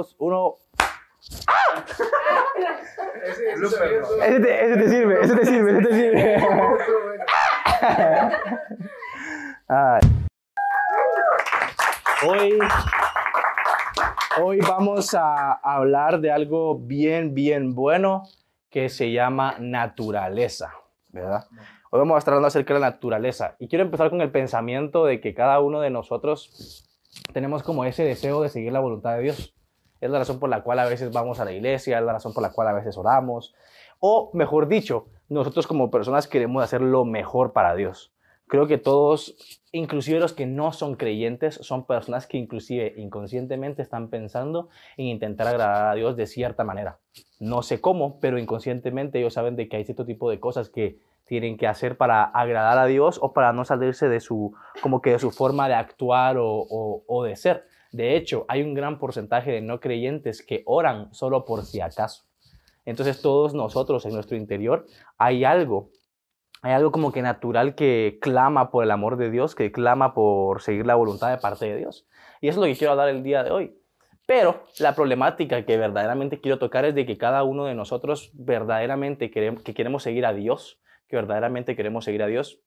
dos, uno. Ese, te, ese, te, sirve, ese te sirve, ese te sirve. Hoy, hoy vamos a hablar de algo bien, bien bueno que se llama naturaleza, ¿verdad? Hoy vamos a estar hablando acerca de la naturaleza y quiero empezar con el pensamiento de que cada uno de nosotros tenemos como ese deseo de seguir la voluntad de Dios. Es la razón por la cual a veces vamos a la iglesia, es la razón por la cual a veces oramos. O, mejor dicho, nosotros como personas queremos hacer lo mejor para Dios. Creo que todos, inclusive los que no son creyentes, son personas que inclusive inconscientemente están pensando en intentar agradar a Dios de cierta manera. No sé cómo, pero inconscientemente ellos saben de que hay cierto tipo de cosas que tienen que hacer para agradar a Dios o para no salirse de su, como que de su forma de actuar o, o de ser. De hecho, hay un gran porcentaje de no creyentes que oran solo por si acaso. Entonces todos nosotros en nuestro interior hay algo, hay algo como que natural que clama por el amor de Dios, que clama por seguir la voluntad de parte de Dios. Y eso es lo que quiero hablar el día de hoy. Pero la problemática que verdaderamente quiero tocar es de que cada uno de nosotros verdaderamente queremos, que queremos seguir a Dios, que verdaderamente queremos seguir a Dios,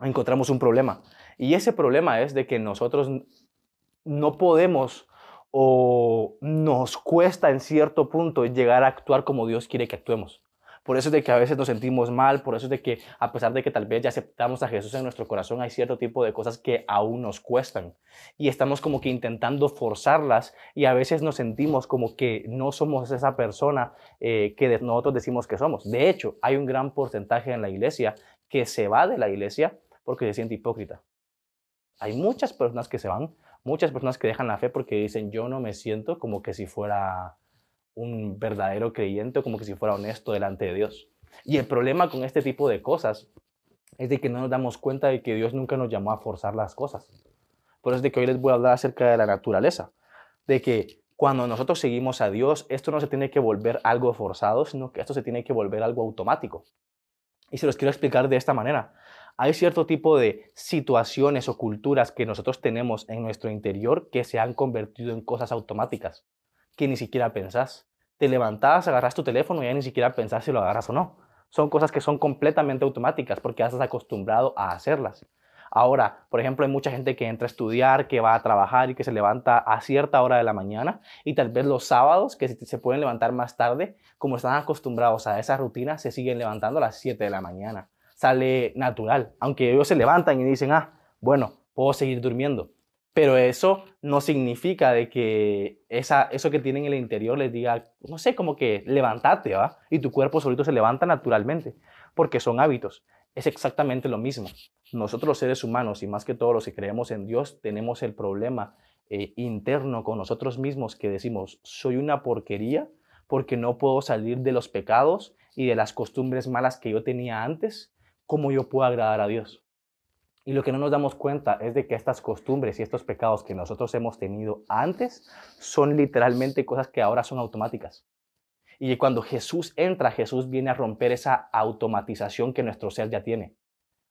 encontramos un problema. Y ese problema es de que nosotros no podemos o nos cuesta en cierto punto llegar a actuar como Dios quiere que actuemos. Por eso es de que a veces nos sentimos mal, por eso es de que a pesar de que tal vez ya aceptamos a Jesús en nuestro corazón, hay cierto tipo de cosas que aún nos cuestan. Y estamos como que intentando forzarlas y a veces nos sentimos como que no somos esa persona eh, que nosotros decimos que somos. De hecho, hay un gran porcentaje en la iglesia que se va de la iglesia porque se siente hipócrita. Hay muchas personas que se van muchas personas que dejan la fe porque dicen yo no me siento como que si fuera un verdadero creyente como que si fuera honesto delante de Dios. Y el problema con este tipo de cosas es de que no nos damos cuenta de que Dios nunca nos llamó a forzar las cosas. Por eso es de que hoy les voy a hablar acerca de la naturaleza, de que cuando nosotros seguimos a Dios, esto no se tiene que volver algo forzado, sino que esto se tiene que volver algo automático. Y se los quiero explicar de esta manera hay cierto tipo de situaciones o culturas que nosotros tenemos en nuestro interior que se han convertido en cosas automáticas, que ni siquiera pensás. Te levantás, agarras tu teléfono y ya ni siquiera pensás si lo agarras o no. Son cosas que son completamente automáticas porque ya estás acostumbrado a hacerlas. Ahora, por ejemplo, hay mucha gente que entra a estudiar, que va a trabajar y que se levanta a cierta hora de la mañana y tal vez los sábados, que se pueden levantar más tarde, como están acostumbrados a esa rutina, se siguen levantando a las 7 de la mañana sale natural. Aunque ellos se levantan y dicen, ah, bueno, puedo seguir durmiendo. Pero eso no significa de que esa, eso que tienen en el interior les diga, no sé, como que levántate, ¿va? Y tu cuerpo solito se levanta naturalmente, porque son hábitos. Es exactamente lo mismo. Nosotros los seres humanos, y más que todos los que creemos en Dios, tenemos el problema eh, interno con nosotros mismos que decimos, soy una porquería porque no puedo salir de los pecados y de las costumbres malas que yo tenía antes cómo yo puedo agradar a Dios. Y lo que no nos damos cuenta es de que estas costumbres y estos pecados que nosotros hemos tenido antes son literalmente cosas que ahora son automáticas. Y cuando Jesús entra, Jesús viene a romper esa automatización que nuestro ser ya tiene.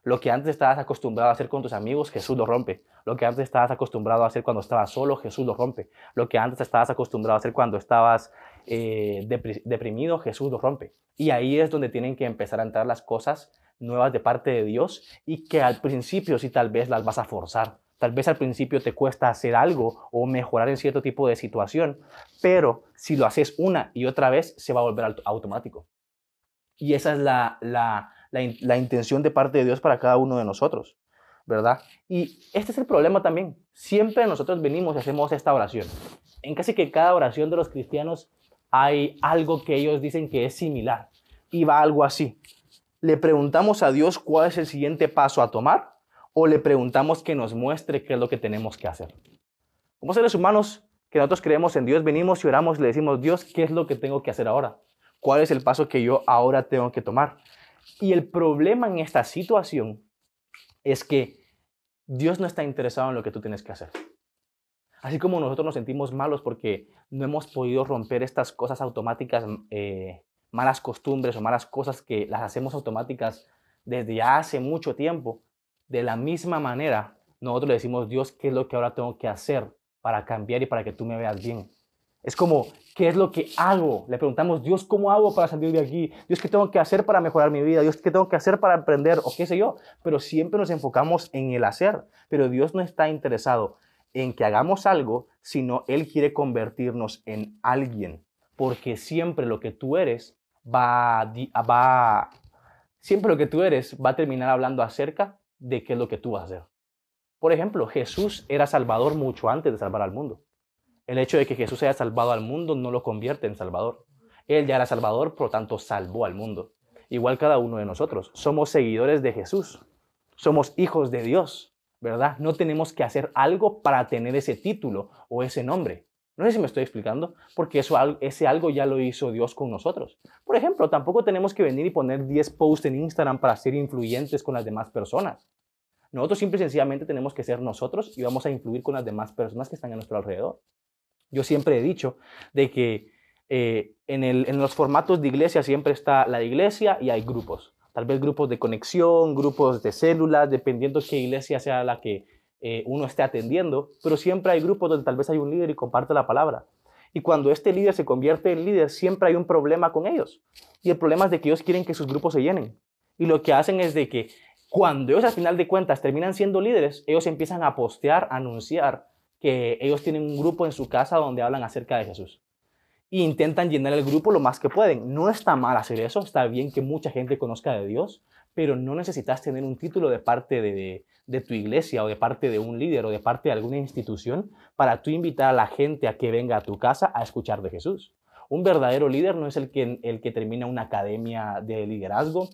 Lo que antes estabas acostumbrado a hacer con tus amigos, Jesús lo rompe. Lo que antes estabas acostumbrado a hacer cuando estabas solo, Jesús lo rompe. Lo que antes estabas acostumbrado a hacer cuando estabas eh, deprimido, Jesús lo rompe. Y ahí es donde tienen que empezar a entrar las cosas nuevas de parte de Dios y que al principio sí tal vez las vas a forzar. Tal vez al principio te cuesta hacer algo o mejorar en cierto tipo de situación, pero si lo haces una y otra vez se va a volver automático. Y esa es la, la, la, intención de parte de Dios para cada uno de nosotros, ¿verdad? Y este es el problema también. Siempre nosotros venimos y hacemos esta oración. En casi que cada oración de los cristianos hay algo que ellos dicen que es similar. Y va algo así le preguntamos a Dios cuál es el siguiente paso a tomar o le preguntamos que nos muestre qué es lo que tenemos que hacer. Como seres humanos que nosotros creemos en Dios, venimos y oramos y le decimos, Dios, ¿qué es lo que tengo que hacer ahora? ¿Cuál es el paso que yo ahora tengo que tomar? Y el problema en esta situación es que Dios no está interesado en lo que tú tienes que hacer. Así como nosotros nos sentimos malos porque no hemos podido romper estas cosas automáticas eh, malas costumbres o malas cosas que las hacemos automáticas desde hace mucho tiempo, de la misma manera, nosotros le decimos, Dios, ¿qué es lo que ahora tengo que hacer para cambiar y para que tú me veas bien? Es como, ¿qué es lo que hago? Le preguntamos, Dios, ¿cómo hago para salir de aquí? Dios, ¿qué tengo que hacer para mejorar mi vida? Dios, ¿qué tengo que hacer para aprender? O qué sé yo. Pero siempre nos enfocamos en el hacer. Pero Dios no está interesado en que hagamos algo, sino Él quiere convertirnos en alguien. Porque siempre lo que tú eres va, va, siempre lo que tú eres va a terminar hablando acerca de qué es lo que tú vas a hacer. Por ejemplo, Jesús era salvador mucho antes de salvar al mundo. El hecho de que Jesús haya salvado al mundo no lo convierte en salvador. Él ya era salvador, por lo tanto salvó al mundo. Igual cada uno de nosotros. Somos seguidores de Jesús. Somos hijos de Dios, ¿verdad? No tenemos que hacer algo para tener ese título o ese nombre. No sé si me estoy explicando, porque eso, ese algo ya lo hizo Dios con nosotros. Por ejemplo, tampoco tenemos que venir y poner 10 posts en Instagram para ser influyentes con las demás personas. Nosotros simple y sencillamente tenemos que ser nosotros y vamos a influir con las demás personas que están a nuestro alrededor. Yo siempre he dicho de que eh, en, en los formatos de iglesia siempre está la iglesia y hay grupos. Tal vez grupos de conexión, grupos de células, dependiendo qué iglesia sea la que eh, uno esté atendiendo, pero siempre hay grupos donde tal vez hay un líder y comparte la palabra. Y cuando este líder se convierte en líder, siempre hay un problema con ellos. Y el problema es de que ellos quieren que sus grupos se llenen. Y lo que hacen es de que cuando ellos al final de cuentas terminan siendo líderes, ellos empiezan a postear, a anunciar que ellos tienen un grupo en su casa donde hablan acerca de Jesús. E intentan llenar el grupo lo más que pueden. No está mal hacer eso, está bien que mucha gente conozca de Dios, pero no necesitas tener un título de parte de, tu iglesia o de parte de un líder o de parte de alguna institución para tú invitar a la gente a que venga a tu casa a escuchar de Jesús. Un verdadero líder no es el que, el que termina una academia de liderazgo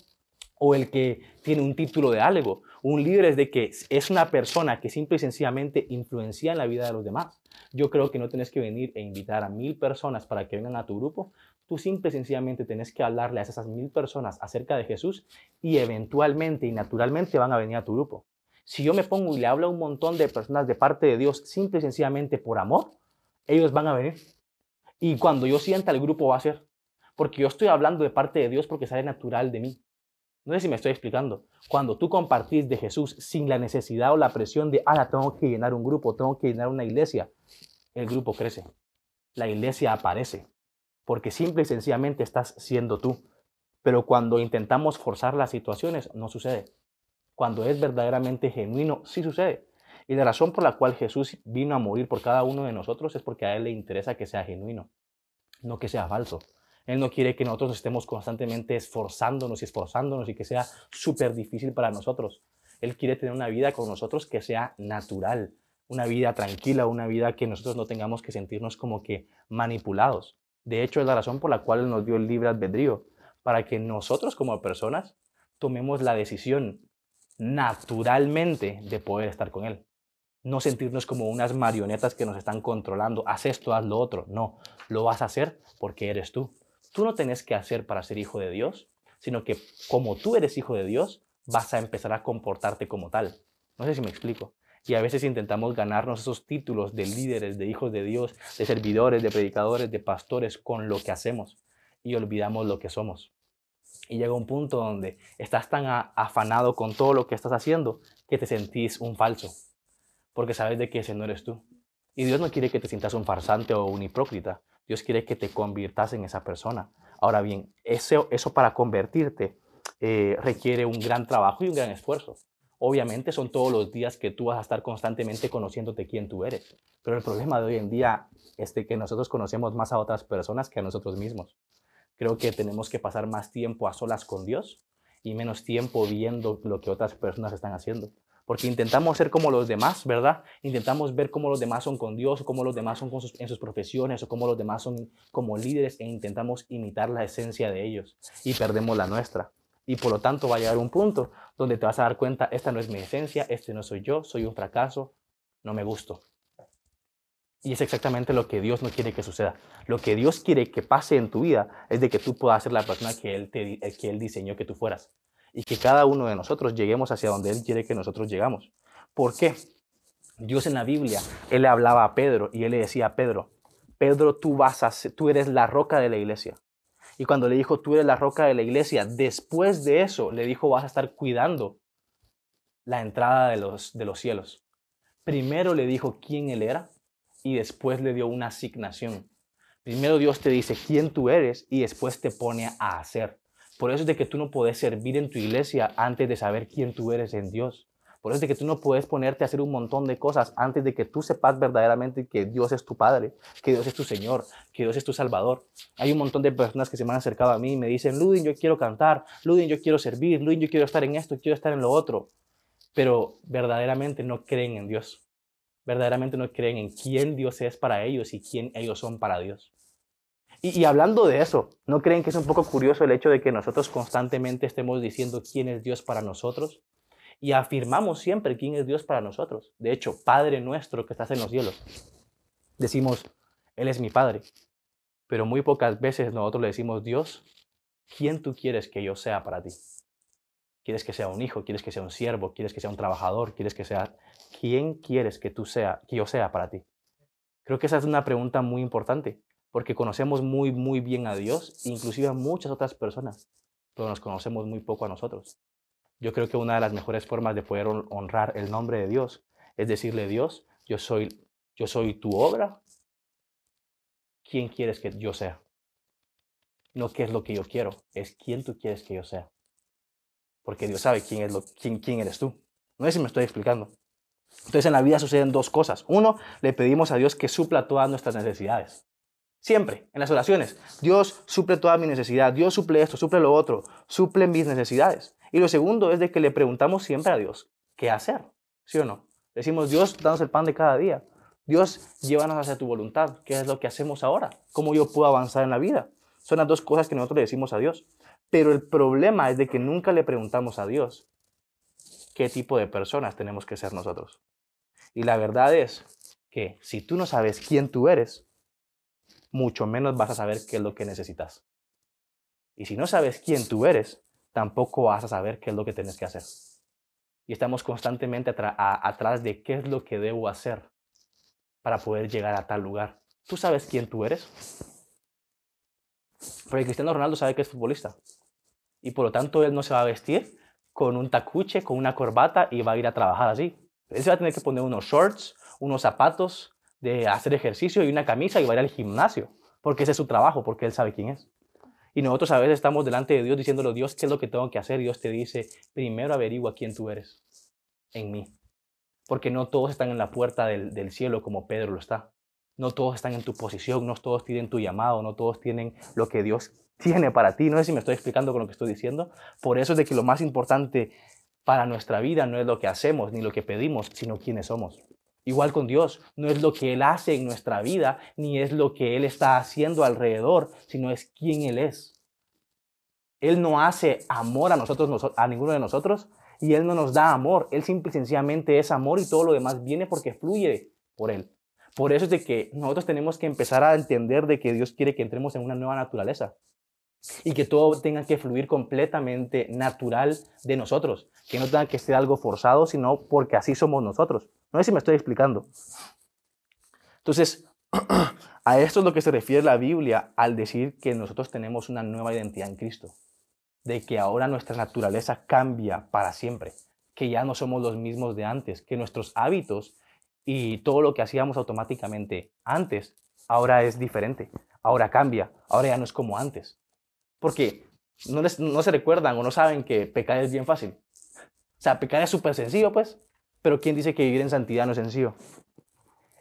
o el que tiene un título de algo. Un líder es de que es una persona que simple y sencillamente influencia en la vida de los demás. Yo creo que no tienes que venir e invitar a mil personas para que vengan a tu grupo. Tú simple y sencillamente tienes que hablarle a esas mil personas acerca de Jesús y eventualmente y naturalmente van a venir a tu grupo. Si yo me pongo y le hablo a un montón de personas de parte de Dios simple y sencillamente por amor, ellos van a venir. Y cuando yo sienta el grupo va a ser. Porque yo estoy hablando de parte de Dios porque sale natural de mí. No sé si me estoy explicando. Cuando tú compartís de Jesús sin la necesidad o la presión de, ah, tengo que llenar un grupo, tengo que llenar una iglesia, el grupo crece. La iglesia aparece. Porque simple y sencillamente estás siendo tú. Pero cuando intentamos forzar las situaciones, no sucede. Cuando es verdaderamente genuino, sí sucede. Y la razón por la cual Jesús vino a morir por cada uno de nosotros es porque a Él le interesa que sea genuino, no que sea falso. Él no quiere que nosotros estemos constantemente esforzándonos y esforzándonos y que sea súper difícil para nosotros. Él quiere tener una vida con nosotros que sea natural, una vida tranquila, una vida que nosotros no tengamos que sentirnos como que manipulados. De hecho, es la razón por la cual nos dio el libre albedrío, para que nosotros como personas tomemos la decisión naturalmente de poder estar con Él. No sentirnos como unas marionetas que nos están controlando. Haz esto, haz lo otro. No, lo vas a hacer porque eres tú tú no tenés que hacer para ser hijo de Dios, sino que como tú eres hijo de Dios, vas a empezar a comportarte como tal. No sé si me explico. Y a veces intentamos ganarnos esos títulos de líderes, de hijos de Dios, de servidores, de predicadores, de pastores con lo que hacemos y olvidamos lo que somos. Y llega un punto donde estás tan afanado con todo lo que estás haciendo que te sentís un falso, porque sabes de que ese no eres tú. Y Dios no quiere que te sientas un farsante o un hipócrita. Dios quiere que te conviertas en esa persona. Ahora bien, eso, eso para convertirte eh, requiere un gran trabajo y un gran esfuerzo. Obviamente son todos los días que tú vas a estar constantemente conociéndote quién tú eres. Pero el problema de hoy en día es que nosotros conocemos más a otras personas que a nosotros mismos. Creo que tenemos que pasar más tiempo a solas con Dios y menos tiempo viendo lo que otras personas están haciendo porque intentamos ser como los demás, ¿verdad? Intentamos ver cómo los demás son con Dios, o cómo los demás son en sus profesiones, o cómo los demás son como líderes, e intentamos imitar la esencia de ellos y perdemos la nuestra. Y por lo tanto va a llegar un punto donde te vas a dar cuenta, esta no es mi esencia, este no soy yo, soy un fracaso, no me gusto. Y es exactamente lo que Dios no quiere que suceda. Lo que Dios quiere que pase en tu vida es de que tú puedas ser la persona que Él, te, que él diseñó que tú fueras y que cada uno de nosotros lleguemos hacia donde Él quiere que nosotros llegamos. ¿Por qué? Dios en la Biblia, Él le hablaba a Pedro y Él le decía a Pedro, Pedro, tú, vas a tú eres la roca de la iglesia. Y cuando le dijo, tú eres la roca de la iglesia, después de eso le dijo, vas a estar cuidando la entrada de los, de los cielos. Primero le dijo quién Él era y después le dio una asignación. Primero Dios te dice quién tú eres y después te pone a hacer. Por eso es de que tú no puedes servir en tu iglesia antes de saber quién tú eres en Dios. Por eso es que tú no puedes ponerte a hacer un montón de cosas antes de que tú sepas verdaderamente que Dios es tu Padre, que Dios es tu Señor, que Dios es tu Salvador. Hay un montón de personas que se me han acercado a mí y me dicen, Ludin, yo quiero cantar, Ludin, yo quiero servir, Ludin, yo quiero estar en esto, quiero estar en lo otro. Pero verdaderamente no creen en Dios. Verdaderamente no creen en quién Dios es para ellos y quién ellos son para Dios. Y, y, hablando de eso, ¿no creen que es un poco curioso el hecho de que nosotros constantemente estemos diciendo quién es Dios para nosotros? Y afirmamos siempre quién es Dios para nosotros. De hecho, Padre nuestro que estás en los cielos. Decimos, Él es mi Padre. Pero muy pocas veces nosotros le decimos, Dios, ¿quién tú quieres que yo sea para ti? ¿Quieres que sea un hijo? ¿Quieres que sea un siervo? ¿Quieres que sea un trabajador? ¿Quieres que sea... ¿Quién quieres que tú sea, que yo sea para ti? Creo que esa es una pregunta muy importante, porque conocemos muy, muy bien a Dios, inclusive a muchas otras personas, pero nos conocemos muy poco a nosotros. Yo creo que una de las mejores formas de poder honrar el nombre de Dios es decirle, Dios, yo soy, yo soy tu obra. ¿Quién quieres que yo sea? No qué es lo que yo quiero, es quién tú quieres que yo sea. Porque Dios sabe quién, es quién, quién eres tú. No sé si me estoy explicando. Entonces en la vida suceden dos cosas. Uno, le pedimos a Dios que supla todas nuestras necesidades. Siempre, en las oraciones. Dios suple toda mi necesidad. Dios suple esto, suple lo otro. Suple mis necesidades. Y lo segundo es de que le preguntamos siempre a Dios, ¿qué hacer? ¿Sí o no? Decimos, Dios, danos el pan de cada día. Dios, llévanos hacia tu voluntad. ¿Qué es lo que hacemos ahora? ¿Cómo yo puedo avanzar en la vida? Son las dos cosas que nosotros le decimos a Dios. Pero el problema es de que nunca le preguntamos a Dios qué tipo de personas tenemos que ser nosotros. Y la verdad es que si tú no sabes quién tú eres, mucho menos vas a saber qué es lo que necesitas. Y si no sabes quién tú eres, tampoco vas a saber qué es lo que tienes que hacer. Y estamos constantemente atrás de qué es lo que debo hacer para poder llegar a tal lugar. ¿Tú sabes quién tú eres? Porque Cristiano Ronaldo sabe que es futbolista. Y por lo tanto él no se va a vestir con un tacuche, con una corbata y va a ir a trabajar así. Él se va a tener que poner unos shorts, unos zapatos de hacer ejercicio y una camisa y va a ir al gimnasio. Porque ese es su trabajo, porque él sabe quién es. Y nosotros a veces estamos delante de Dios diciéndole, Dios, ¿qué es lo que tengo que hacer? Dios te dice, primero averigua quién tú eres en mí. Porque no todos están en la puerta del, del cielo como Pedro lo está. No todos están en tu posición, no todos tienen tu llamado, no todos tienen lo que Dios tiene para ti. No sé si me estoy explicando con lo que estoy diciendo. Por eso es de que lo más importante para nuestra vida no es lo que hacemos ni lo que pedimos, sino quiénes somos. Igual con Dios, no es lo que Él hace en nuestra vida, ni es lo que Él está haciendo alrededor, sino es quién Él es. Él no hace amor a nosotros, a ninguno de nosotros, y Él no nos da amor. Él simple y sencillamente es amor y todo lo demás viene porque fluye por Él. Por eso es de que nosotros tenemos que empezar a entender de que Dios quiere que entremos en una nueva naturaleza y que todo tenga que fluir completamente natural de nosotros, que no tenga que ser algo forzado, sino porque así somos nosotros. No sé si me estoy explicando. Entonces, a esto es lo que se refiere la Biblia al decir que nosotros tenemos una nueva identidad en Cristo, de que ahora nuestra naturaleza cambia para siempre, que ya no somos los mismos de antes, que nuestros hábitos y todo lo que hacíamos automáticamente antes, ahora es diferente, ahora cambia, ahora ya no es como antes. Porque no, no se recuerdan o no saben que pecar es bien fácil. O sea, pecar es súper sencillo, pues. Pero ¿quién dice que vivir en santidad no es sencillo?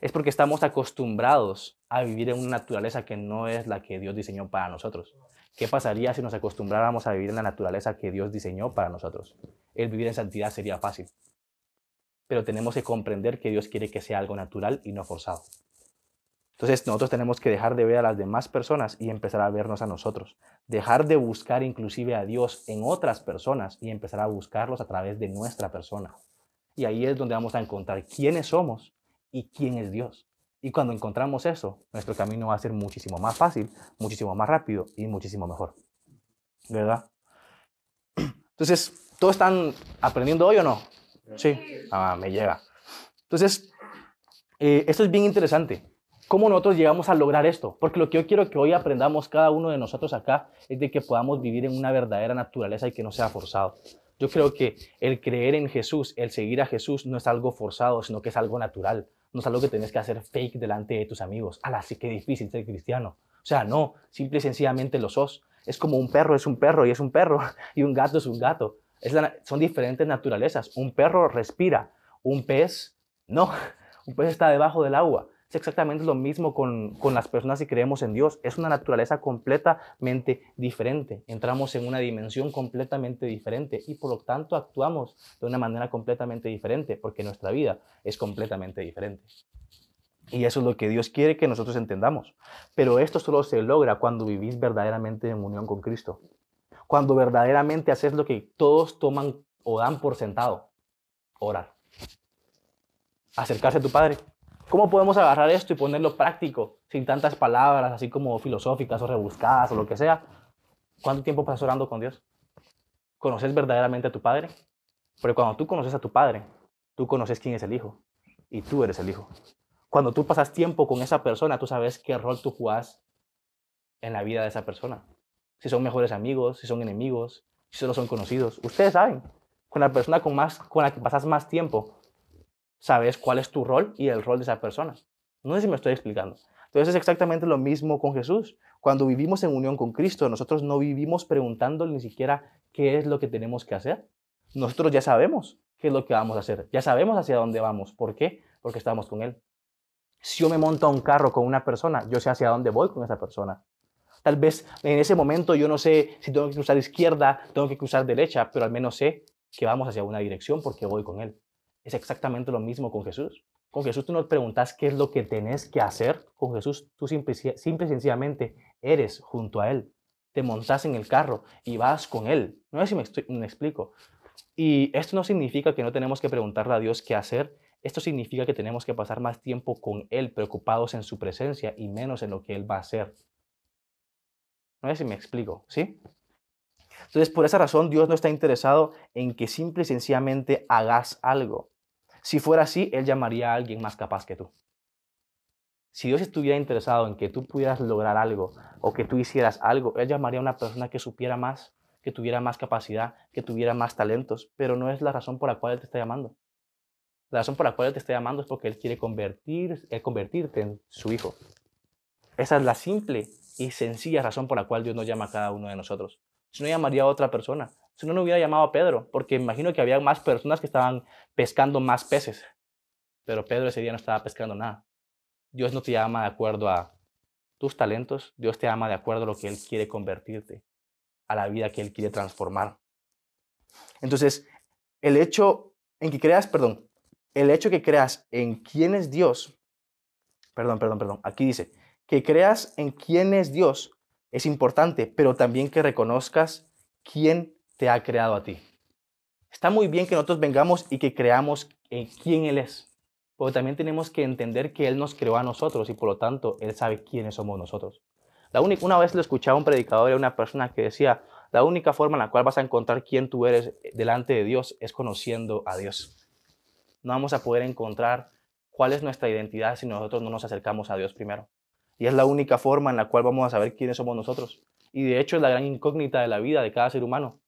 Es porque estamos acostumbrados a vivir en una naturaleza que no es la que Dios diseñó para nosotros. ¿Qué pasaría si nos acostumbráramos a vivir en la naturaleza que Dios diseñó para nosotros? El vivir en santidad sería fácil. Pero tenemos que comprender que Dios quiere que sea algo natural y no forzado. Entonces nosotros tenemos que dejar de ver a las demás personas y empezar a vernos a nosotros. Dejar de buscar inclusive a Dios en otras personas y empezar a buscarlos a través de nuestra persona. Y ahí es donde vamos a encontrar quiénes somos y quién es Dios. Y cuando encontramos eso, nuestro camino va a ser muchísimo más fácil, muchísimo más rápido y muchísimo mejor. ¿Verdad? Entonces, ¿todos están aprendiendo hoy o no? Sí. Ah, me llega. Entonces, eh, esto es bien interesante ¿Cómo nosotros llegamos a lograr esto? Porque lo que yo quiero que hoy aprendamos cada uno de nosotros acá es de que podamos vivir en una verdadera naturaleza y que no sea forzado. Yo creo que el creer en Jesús, el seguir a Jesús no es algo forzado, sino que es algo natural. No es algo que tienes que hacer fake delante de tus amigos. ¡Hala, sí que difícil ser cristiano! O sea, no, simple y sencillamente lo sos. Es como un perro es un perro y es un perro, y un gato es un gato. son diferentes naturalezas. Un perro respira, un pez no, un pez está debajo del agua. Es exactamente lo mismo con, con, las personas que creemos en Dios. Es una naturaleza completamente diferente. Entramos en una dimensión completamente diferente y por lo tanto actuamos de una manera completamente diferente porque nuestra vida es completamente diferente. Y eso es lo que Dios quiere que nosotros entendamos. Pero esto solo se logra cuando vivís verdaderamente en unión con Cristo. Cuando verdaderamente haces lo que todos toman o dan por sentado. Orar. Acercarse a tu Padre. ¿Cómo podemos agarrar esto y ponerlo práctico, sin tantas palabras, así como filosóficas o rebuscadas o lo que sea? ¿Cuánto tiempo pasas orando con Dios? ¿Conoces verdaderamente a tu Padre? Pero cuando tú conoces a tu Padre, tú conoces quién es el Hijo y tú eres el Hijo. Cuando tú pasas tiempo con esa persona, tú sabes qué rol tú jugás en la vida de esa persona. Si son mejores amigos, si son enemigos, si solo son conocidos. Ustedes saben, con la persona con, más, con la que pasas más tiempo, sabes cuál es tu rol y el rol de esa persona. No sé si me estoy explicando. Entonces es exactamente lo mismo con Jesús. Cuando vivimos en unión con Cristo, nosotros no vivimos preguntándole ni siquiera qué es lo que tenemos que hacer. Nosotros ya sabemos qué es lo que vamos a hacer. Ya sabemos hacia dónde vamos. ¿Por qué? Porque estamos con Él. Si yo me monto a un carro con una persona, yo sé hacia dónde voy con esa persona. Tal vez en ese momento yo no sé si tengo que cruzar izquierda, tengo que cruzar derecha, pero al menos sé que vamos hacia una dirección porque voy con Él. Es exactamente lo mismo con Jesús. Con Jesús tú no preguntas qué es lo que tenés que hacer. Con Jesús tú simple, simple y sencillamente eres junto a Él. Te montas en el carro y vas con Él. No sé si me, me explico. Y esto no significa que no tenemos que preguntarle a Dios qué hacer. Esto significa que tenemos que pasar más tiempo con Él, preocupados en su presencia y menos en lo que Él va a hacer. No sé si me explico, ¿sí? Entonces, por esa razón, Dios no está interesado en que simple y sencillamente hagas algo. Si fuera así, Él llamaría a alguien más capaz que tú. Si Dios estuviera interesado en que tú pudieras lograr algo o que tú hicieras algo, Él llamaría a una persona que supiera más, que tuviera más capacidad, que tuviera más talentos, pero no es la razón por la cual Él te está llamando. La razón por la cual Él te está llamando es porque Él quiere convertir, convertirte en su hijo. Esa es la simple y sencilla razón por la cual Dios nos llama a cada uno de nosotros. Si no llamaría a otra persona, si no, no hubiera llamado a Pedro, porque imagino que había más personas que estaban pescando más peces. Pero Pedro ese día no estaba pescando nada. Dios no te llama de acuerdo a tus talentos, Dios te llama de acuerdo a lo que Él quiere convertirte, a la vida que Él quiere transformar. Entonces, el hecho en que creas, perdón, el hecho que creas en quién es Dios, perdón, perdón, perdón, aquí dice, que creas en quién es Dios es importante, pero también que reconozcas quién te ha creado a ti. Está muy bien que nosotros vengamos y que creamos en quién Él es, pero también tenemos que entender que Él nos creó a nosotros y por lo tanto Él sabe quiénes somos nosotros. La única, una vez lo escuchaba un predicador de una persona que decía, la única forma en la cual vas a encontrar quién tú eres delante de Dios es conociendo a Dios. No vamos a poder encontrar cuál es nuestra identidad si nosotros no nos acercamos a Dios primero. Y es la única forma en la cual vamos a saber quiénes somos nosotros. Y de hecho es la gran incógnita de la vida de cada ser humano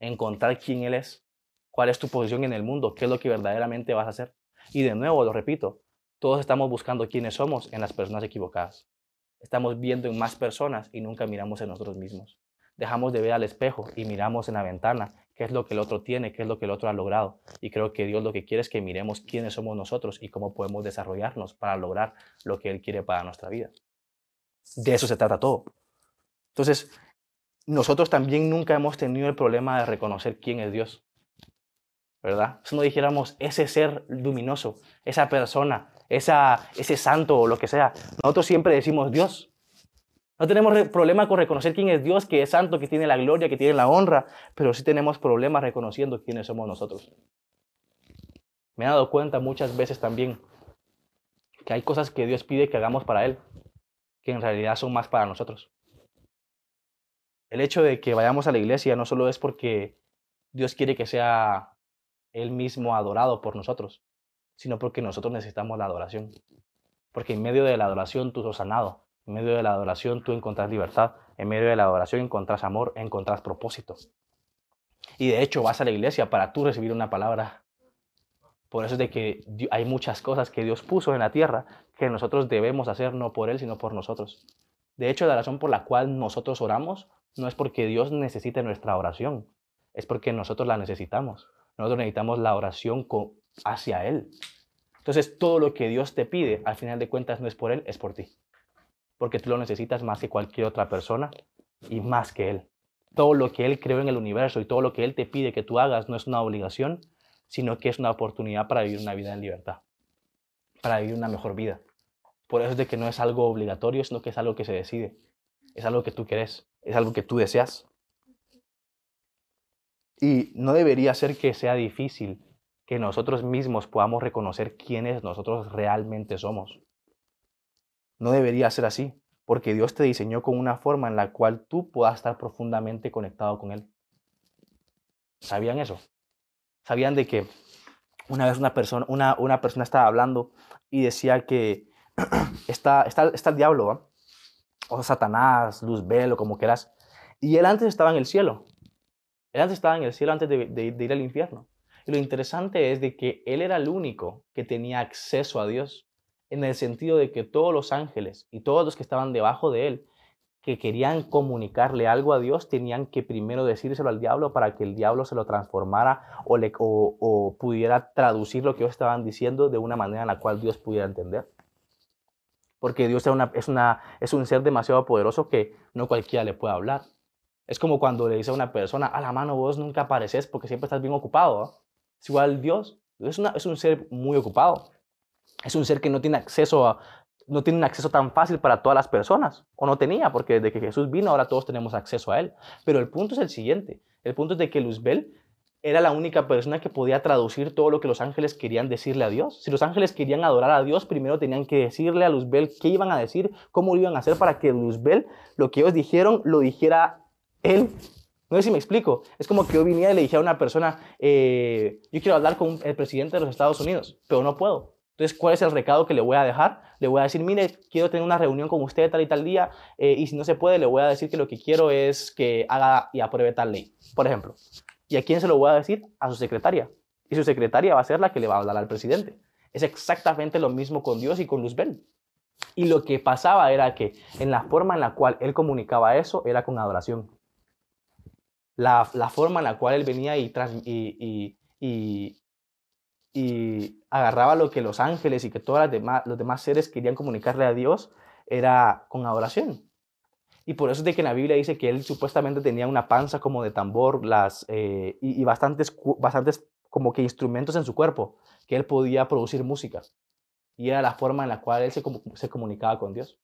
encontrar quién Él es, cuál es tu posición en el mundo, qué es lo que verdaderamente vas a hacer. Y de nuevo, lo repito, todos estamos buscando quiénes somos en las personas equivocadas. Estamos viendo en más personas y nunca miramos en nosotros mismos. Dejamos de ver al espejo y miramos en la ventana qué es lo que el otro tiene, qué es lo que el otro ha logrado. Y creo que Dios lo que quiere es que miremos quiénes somos nosotros y cómo podemos desarrollarnos para lograr lo que Él quiere para nuestra vida. De eso se trata todo. Entonces, nosotros también nunca hemos tenido el problema de reconocer quién es Dios. ¿Verdad? Si no dijéramos ese ser luminoso, esa persona, esa, ese santo o lo que sea, nosotros siempre decimos Dios. No tenemos problema con reconocer quién es Dios, que es santo, que tiene la gloria, que tiene la honra, pero sí tenemos problemas reconociendo quiénes somos nosotros. Me he dado cuenta muchas veces también que hay cosas que Dios pide que hagamos para Él, que en realidad son más para nosotros. El hecho de que vayamos a la iglesia no solo es porque Dios quiere que sea Él mismo adorado por nosotros, sino porque nosotros necesitamos la adoración. Porque en medio de la adoración tú sos sanado, en medio de la adoración tú encontrás libertad, en medio de la adoración encontrás amor, encontrás propósito. Y de hecho vas a la iglesia para tú recibir una palabra. Por eso es de que hay muchas cosas que Dios puso en la tierra que nosotros debemos hacer no por Él, sino por nosotros. De hecho, la razón por la cual nosotros oramos no es porque Dios necesite nuestra oración, es porque nosotros la necesitamos. Nosotros necesitamos la oración hacia Él. Entonces, todo lo que Dios te pide, al final de cuentas, no es por Él, es por ti. Porque tú lo necesitas más que cualquier otra persona y más que Él. Todo lo que Él creó en el universo y todo lo que Él te pide que tú hagas no es una obligación, sino que es una oportunidad para vivir una vida en libertad, para vivir una mejor vida. Por eso es de que no es algo obligatorio, sino que es algo que se decide. Es algo que tú quieres, es algo que tú deseas. Y no debería ser que sea difícil que nosotros mismos podamos reconocer quiénes nosotros realmente somos. No debería ser así, porque Dios te diseñó con una forma en la cual tú puedas estar profundamente conectado con Él. ¿Sabían eso? ¿Sabían de que una vez una persona, una, una persona estaba hablando y decía que está, el diablo, o Satanás, Luzbel, o como quieras. Y él antes estaba en el cielo. Él antes estaba en el cielo antes de, ir al infierno. Y lo interesante es de que él era el único que tenía acceso a Dios, en el sentido de que todos los ángeles y todos los que estaban debajo de él, que querían comunicarle algo a Dios, tenían que primero decírselo al diablo para que el diablo se lo transformara o, le, o pudiera traducir lo que ellos estaban diciendo de una manera en la cual Dios pudiera entender porque Dios es, una, es, una, es un ser demasiado poderoso que no cualquiera le puede hablar. Es como cuando le dice a una persona, a la mano vos nunca apareces porque siempre estás bien ocupado. Es igual Dios, es, una, es un ser muy ocupado. Es un ser que no tiene acceso a, no tiene un acceso tan fácil para todas las personas, o no tenía, porque desde que Jesús vino ahora todos tenemos acceso a Él. Pero el punto es el siguiente, el punto es de que Luzbel era la única persona que podía traducir todo lo que los ángeles querían decirle a Dios. Si los ángeles querían adorar a Dios, primero tenían que decirle a Luzbel qué iban a decir, cómo lo iban a hacer para que Luzbel, lo que ellos dijeron, lo dijera él. No sé si me explico. Es como que yo viniera y le dijera a una persona, eh, yo quiero hablar con el presidente de los Estados Unidos, pero no puedo. Entonces, ¿cuál es el recado que le voy a dejar? Le voy a decir, mire, quiero tener una reunión con usted tal y tal día, eh, y si no se puede, le voy a decir que lo que quiero es que haga y apruebe tal ley, por ejemplo. ¿Y a quién se lo voy a decir? A su secretaria. Y su secretaria va a ser la que le va a hablar al presidente. Es exactamente lo mismo con Dios y con Luzbel. Y lo que pasaba era que en la forma en la cual él comunicaba eso era con adoración. La, forma en la cual él venía y, y, y, y, agarraba lo que los ángeles y que todos demás, los demás seres querían comunicarle a Dios era con adoración. Y por eso es de que en la Biblia dice que él supuestamente tenía una panza como de tambor las, eh, y, bastantes, bastantes como que instrumentos en su cuerpo, que él podía producir música. Y era la forma en la cual él se, se comunicaba con Dios.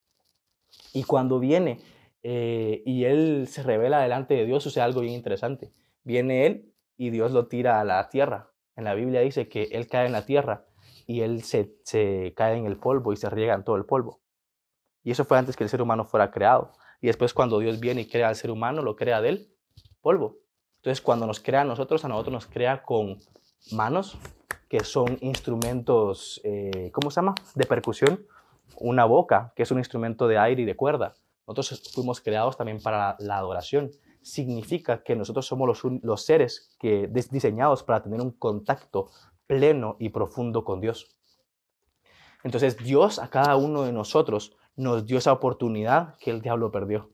Y cuando viene eh, y él se revela delante de Dios, sucede algo bien interesante. Viene él y Dios lo tira a la tierra. En la Biblia dice que él cae en la tierra y él se, se cae en el polvo y se riega en todo el polvo. Y eso fue antes que el ser humano fuera creado. Y después cuando Dios viene y crea al ser humano, lo crea del polvo. Entonces cuando nos crea a nosotros, a nosotros nos crea con manos, que son instrumentos, eh, ¿cómo se llama? De percusión. Una boca, que es un instrumento de aire y de cuerda. Nosotros fuimos creados también para la adoración. Significa que nosotros somos los, los seres que diseñados para tener un contacto pleno y profundo con Dios. Entonces Dios a cada uno de nosotros nos dio esa oportunidad que el diablo perdió.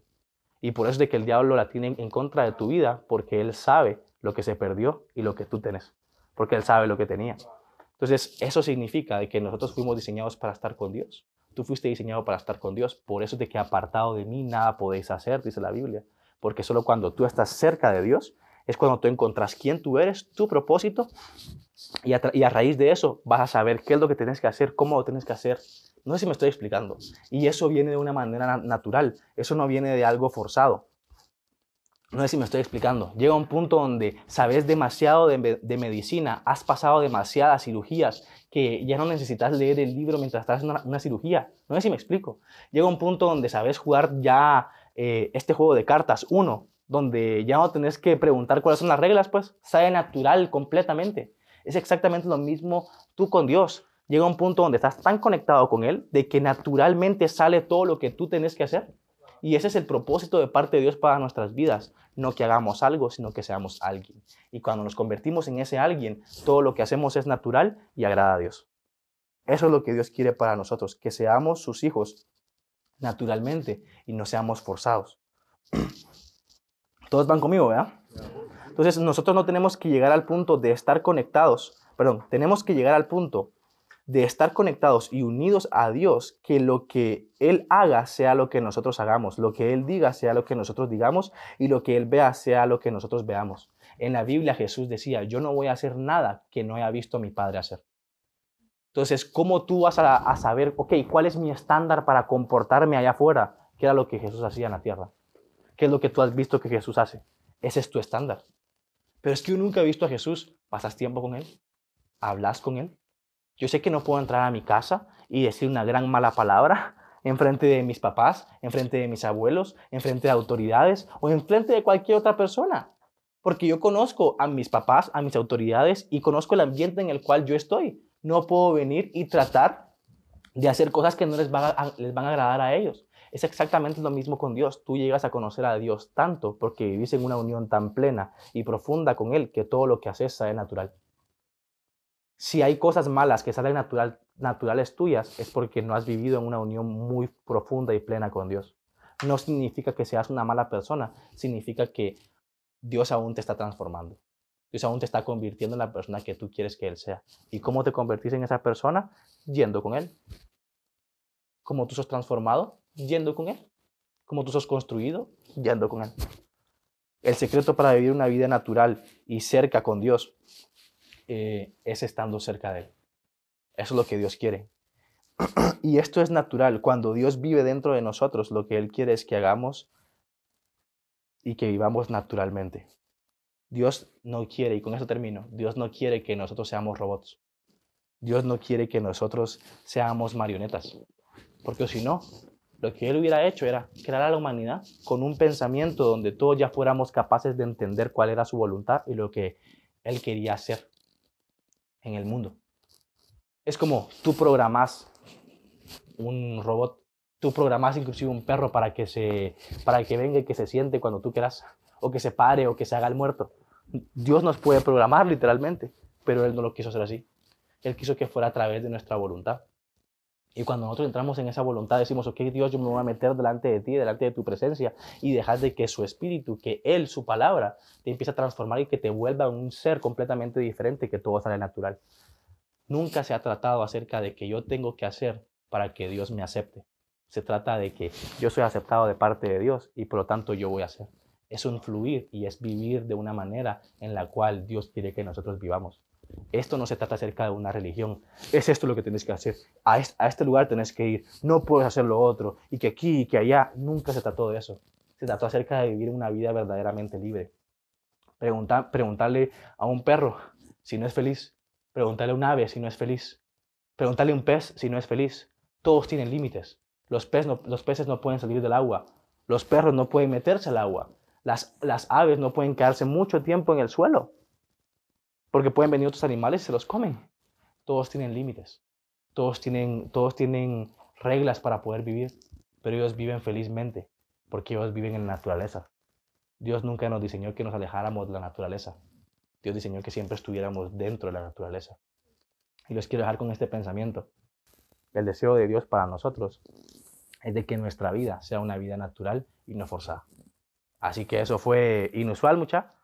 Y por eso es de que el diablo la tiene en contra de tu vida, porque él sabe lo que se perdió y lo que tú tenés, porque él sabe lo que tenía. Entonces, eso significa de que nosotros fuimos diseñados para estar con Dios. Tú fuiste diseñado para estar con Dios. Por eso es de que apartado de mí nada podéis hacer, dice la Biblia. Porque solo cuando tú estás cerca de Dios es cuando tú encontrás quién tú eres, tu propósito, y a, y a raíz de eso vas a saber qué es lo que tienes que hacer, cómo lo tienes que hacer, no sé si me estoy explicando. Y eso viene de una manera natural, eso no viene de algo forzado. No sé si me estoy explicando. Llega un punto donde sabes demasiado de, medicina, has pasado demasiadas cirugías que ya no necesitas leer el libro mientras estás en una, cirugía. No sé si me explico. Llega un punto donde sabes jugar ya eh, este juego de cartas, uno, donde ya no tenés que preguntar cuáles son las reglas, pues sale natural completamente. Es exactamente lo mismo tú con Dios llega un punto donde estás tan conectado con Él de que naturalmente sale todo lo que tú tienes que hacer. Y ese es el propósito de parte de Dios para nuestras vidas. No que hagamos algo, sino que seamos alguien. Y cuando nos convertimos en ese alguien, todo lo que hacemos es natural y agrada a Dios. Eso es lo que Dios quiere para nosotros, que seamos sus hijos naturalmente y no seamos forzados. Todos van conmigo, ¿verdad? Entonces nosotros no tenemos que llegar al punto de estar conectados, perdón, tenemos que llegar al punto de estar conectados y unidos a Dios, que lo que Él haga sea lo que nosotros hagamos, lo que Él diga sea lo que nosotros digamos y lo que Él vea sea lo que nosotros veamos. En la Biblia Jesús decía, yo no voy a hacer nada que no haya visto a mi Padre hacer. Entonces, ¿cómo tú vas a, saber, ok, cuál es mi estándar para comportarme allá afuera? ¿Qué era lo que Jesús hacía en la tierra? ¿Qué es lo que tú has visto que Jesús hace? Ese es tu estándar. Pero es que yo nunca he visto a Jesús. ¿Pasas tiempo con Él? ¿Hablas con Él? Yo sé que no puedo entrar a mi casa y decir una gran mala palabra en frente de mis papás, en frente de mis abuelos, en frente de autoridades o en frente de cualquier otra persona. Porque yo conozco a mis papás, a mis autoridades y conozco el ambiente en el cual yo estoy. No puedo venir y tratar de hacer cosas que no les van a, agradar a ellos. Es exactamente lo mismo con Dios. Tú llegas a conocer a Dios tanto porque vivís en una unión tan plena y profunda con Él que todo lo que haces sale natural. Si hay cosas malas que salen natural, naturales tuyas, es porque no has vivido en una unión muy profunda y plena con Dios. No significa que seas una mala persona, significa que Dios aún te está transformando. Dios aún te está convirtiendo en la persona que tú quieres que Él sea. ¿Y cómo te convertís en esa persona? Yendo con Él. ¿Cómo tú sos transformado? Yendo con Él. ¿Cómo tú sos construido? Yendo con Él. El secreto para vivir una vida natural y cerca con Dios eh, es estando cerca de Él. Eso es lo que Dios quiere. y esto es natural. Cuando Dios vive dentro de nosotros, lo que Él quiere es que hagamos y que vivamos naturalmente. Dios no quiere, y con eso termino, Dios no quiere que nosotros seamos robots. Dios no quiere que nosotros seamos marionetas. Porque si no, lo que Él hubiera hecho era crear a la humanidad con un pensamiento donde todos ya fuéramos capaces de entender cuál era su voluntad y lo que Él quería hacer en el mundo. Es como tú programas un robot, tú programas inclusive un perro para que, se, para que venga y que se siente cuando tú quieras, o que se pare o que se haga el muerto. Dios nos puede programar literalmente, pero Él no lo quiso hacer así. Él quiso que fuera a través de nuestra voluntad. Y cuando nosotros entramos en esa voluntad, decimos, ok, Dios, yo me voy a meter delante de ti, delante de tu presencia, y dejar de que su espíritu, que Él, su palabra, te empiece a transformar y que te vuelva un ser completamente diferente, que todo sale natural. Nunca se ha tratado acerca de que yo tengo que hacer para que Dios me acepte. Se trata de que yo soy aceptado de parte de Dios y por lo tanto yo voy a hacer. Es un fluir y es vivir de una manera en la cual Dios quiere que nosotros vivamos. Esto no se trata acerca de una religión. Es esto lo que tienes que hacer. A, este lugar tenés que ir. No puedes hacer lo otro. Y que aquí y que allá. Nunca se trató de eso. Se trató acerca de vivir una vida verdaderamente libre. preguntarle a un perro si no es feliz. Preguntarle a un ave si no es feliz. Preguntarle a un pez si no es feliz. Todos tienen límites. Los, los peces no pueden salir del agua. Los perros no pueden meterse al agua. Las, las aves no pueden quedarse mucho tiempo en el suelo porque pueden venir otros animales y se los comen. Todos tienen límites. Todos tienen, todos tienen reglas para poder vivir, pero ellos viven felizmente porque ellos viven en la naturaleza. Dios nunca nos diseñó que nos alejáramos de la naturaleza. Dios diseñó que siempre estuviéramos dentro de la naturaleza. Y los quiero dejar con este pensamiento. El deseo de Dios para nosotros es de que nuestra vida sea una vida natural y no forzada. Así que eso fue inusual, mucha,